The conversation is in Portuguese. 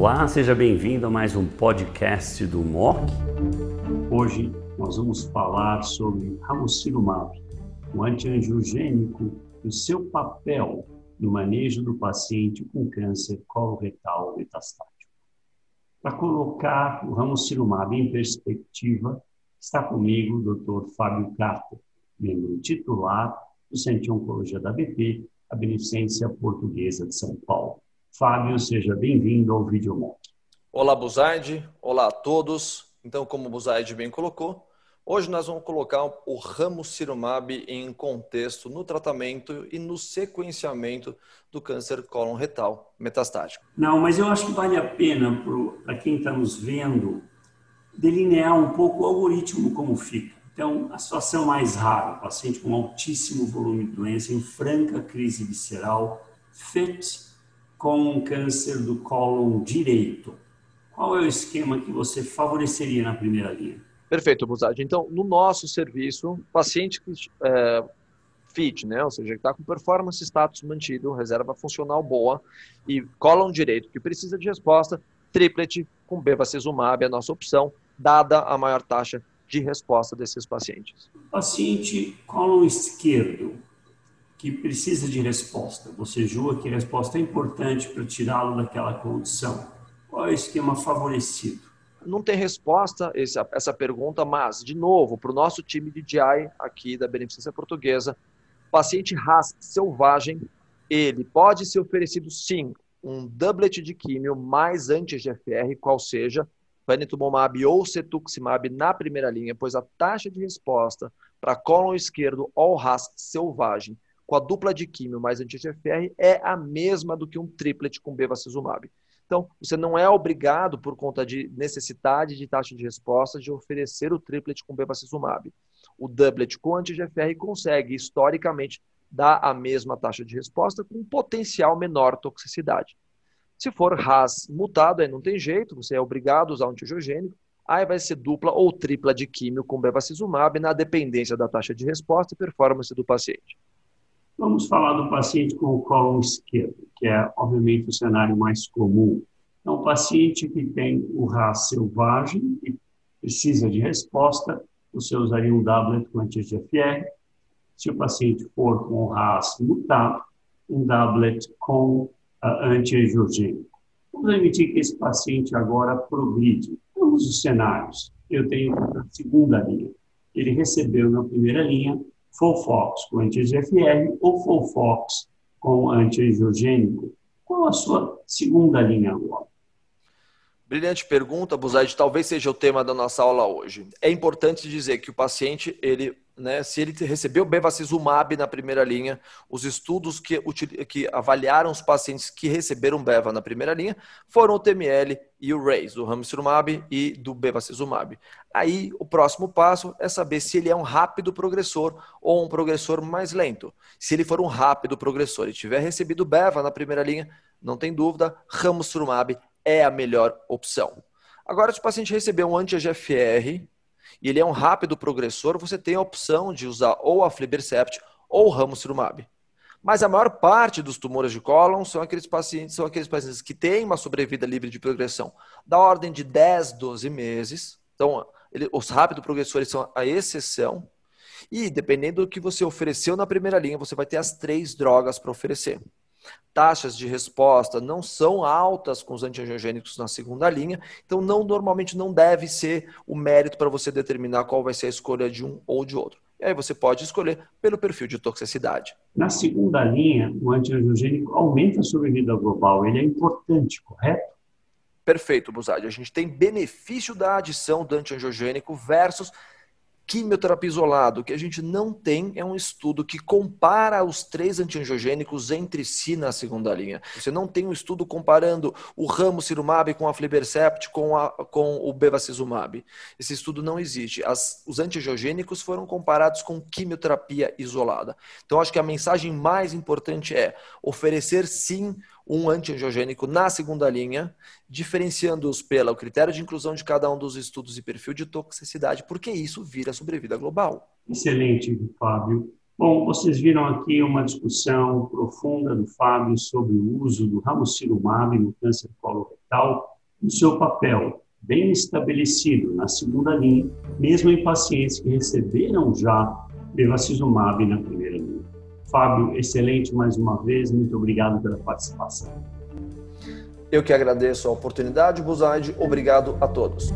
Olá, seja bem-vindo a mais um podcast do MOC. Hoje nós vamos falar sobre ramucirumab, o antiangiogênico e o seu papel no manejo do paciente com câncer coloretal metastático. Para colocar o ramucirumab em perspectiva, está comigo o Dr. Fábio Carter, membro titular do Centro de Oncologia da BP, a Beneficência Portuguesa de São Paulo. Fábio, seja bem-vindo ao Videomonk. Olá, Buzaide. Olá a todos. Então, como o Buzaide bem colocou, hoje nós vamos colocar o ramucirumab em contexto no tratamento e no sequenciamento do câncer cólon retal metastático. Não, mas eu acho que vale a pena para quem está nos vendo delinear um pouco o algoritmo como fica. Então, a situação mais rara, paciente com altíssimo volume de doença, em franca crise visceral, FIT, com um câncer do cólon direito. Qual é o esquema que você favoreceria na primeira linha? Perfeito, Buzad. Então, no nosso serviço, paciente que é, fit, né? ou seja, que está com performance status mantido, reserva funcional boa e cólon direito, que precisa de resposta, triplet com bevacizumab é a nossa opção, dada a maior taxa de resposta desses pacientes. Paciente cólon esquerdo, que precisa de resposta. Você julga que a resposta é importante para tirá-lo daquela condição. Qual é o esquema favorecido? Não tem resposta essa, essa pergunta, mas, de novo, para o nosso time de GI aqui da Beneficência Portuguesa, paciente RAS selvagem, ele pode ser oferecido sim um doublet de químio mais anti-GFR, qual seja, panitumumab ou cetuximab na primeira linha, pois a taxa de resposta para cólon esquerdo ou RAS selvagem com a dupla de químio mais anti-GFR é a mesma do que um triplet com bevacizumab. Então, você não é obrigado, por conta de necessidade de taxa de resposta, de oferecer o triplet com bevacizumab. O doublet com anti-GFR consegue, historicamente, dar a mesma taxa de resposta com potencial menor toxicidade. Se for RAS mutado, aí não tem jeito, você é obrigado a usar um antiogênico, aí vai ser dupla ou tripla de químio com bevacizumab na dependência da taxa de resposta e performance do paciente. Vamos falar do paciente com o colo esquerdo, que é, obviamente, o cenário mais comum. É um paciente que tem o RAS selvagem e precisa de resposta, você usaria um doublet com anti-GFR. Se o paciente for com o RAS mutado, um doublet com uh, anti-angiogênico. Vamos admitir que esse paciente agora progride. Vamos os cenários. Eu tenho a segunda linha. Ele recebeu na primeira linha Folfox com anti-GFR ou Folfox com anti-angiogênico? Qual a sua segunda linha agora? Brilhante pergunta, Buzaide. Talvez seja o tema da nossa aula hoje. É importante dizer que o paciente, ele, né, se ele recebeu bevacizumab na primeira linha, os estudos que, que avaliaram os pacientes que receberam beva na primeira linha foram o TML e o RAISE, do ramucirumab e do bevacizumab. Aí, o próximo passo é saber se ele é um rápido progressor ou um progressor mais lento. Se ele for um rápido progressor e tiver recebido beva na primeira linha, não tem dúvida, ramucirumab é a melhor opção. Agora, se o paciente receber um anti-GFR e ele é um rápido progressor, você tem a opção de usar ou a Flibercept ou o ramucirumab. Mas a maior parte dos tumores de cólon são aqueles pacientes, são aqueles pacientes que têm uma sobrevida livre de progressão da ordem de 10, 12 meses. Então, ele, os rápidos progressores são a exceção. E dependendo do que você ofereceu na primeira linha, você vai ter as três drogas para oferecer taxas de resposta não são altas com os antiangiogênicos na segunda linha, então não normalmente não deve ser o mérito para você determinar qual vai ser a escolha de um ou de outro. E aí você pode escolher pelo perfil de toxicidade. Na segunda linha, o antiangiogênico aumenta a sobrevida global, ele é importante, correto? Perfeito, Buzadi. A gente tem benefício da adição do antiangiogênico versus quimioterapia isolado, o que a gente não tem é um estudo que compara os três antiangiogênicos entre si na segunda linha. Você não tem um estudo comparando o ramucirumab com a flibercept com, a, com o bevacizumab. Esse estudo não existe. As, os antiangiogênicos foram comparados com quimioterapia isolada. Então, acho que a mensagem mais importante é oferecer sim um antiangiogênico na segunda linha, diferenciando-os pelo critério de inclusão de cada um dos estudos e perfil de toxicidade, porque isso vira sobrevida global. Excelente, Fábio. Bom, vocês viram aqui uma discussão profunda do Fábio sobre o uso do ramucirumab no câncer coloretal e o seu papel bem estabelecido na segunda linha, mesmo em pacientes que receberam já bevacizumab na primeira. Fábio, excelente mais uma vez, muito obrigado pela participação. Eu que agradeço a oportunidade, Buzaide. Obrigado a todos.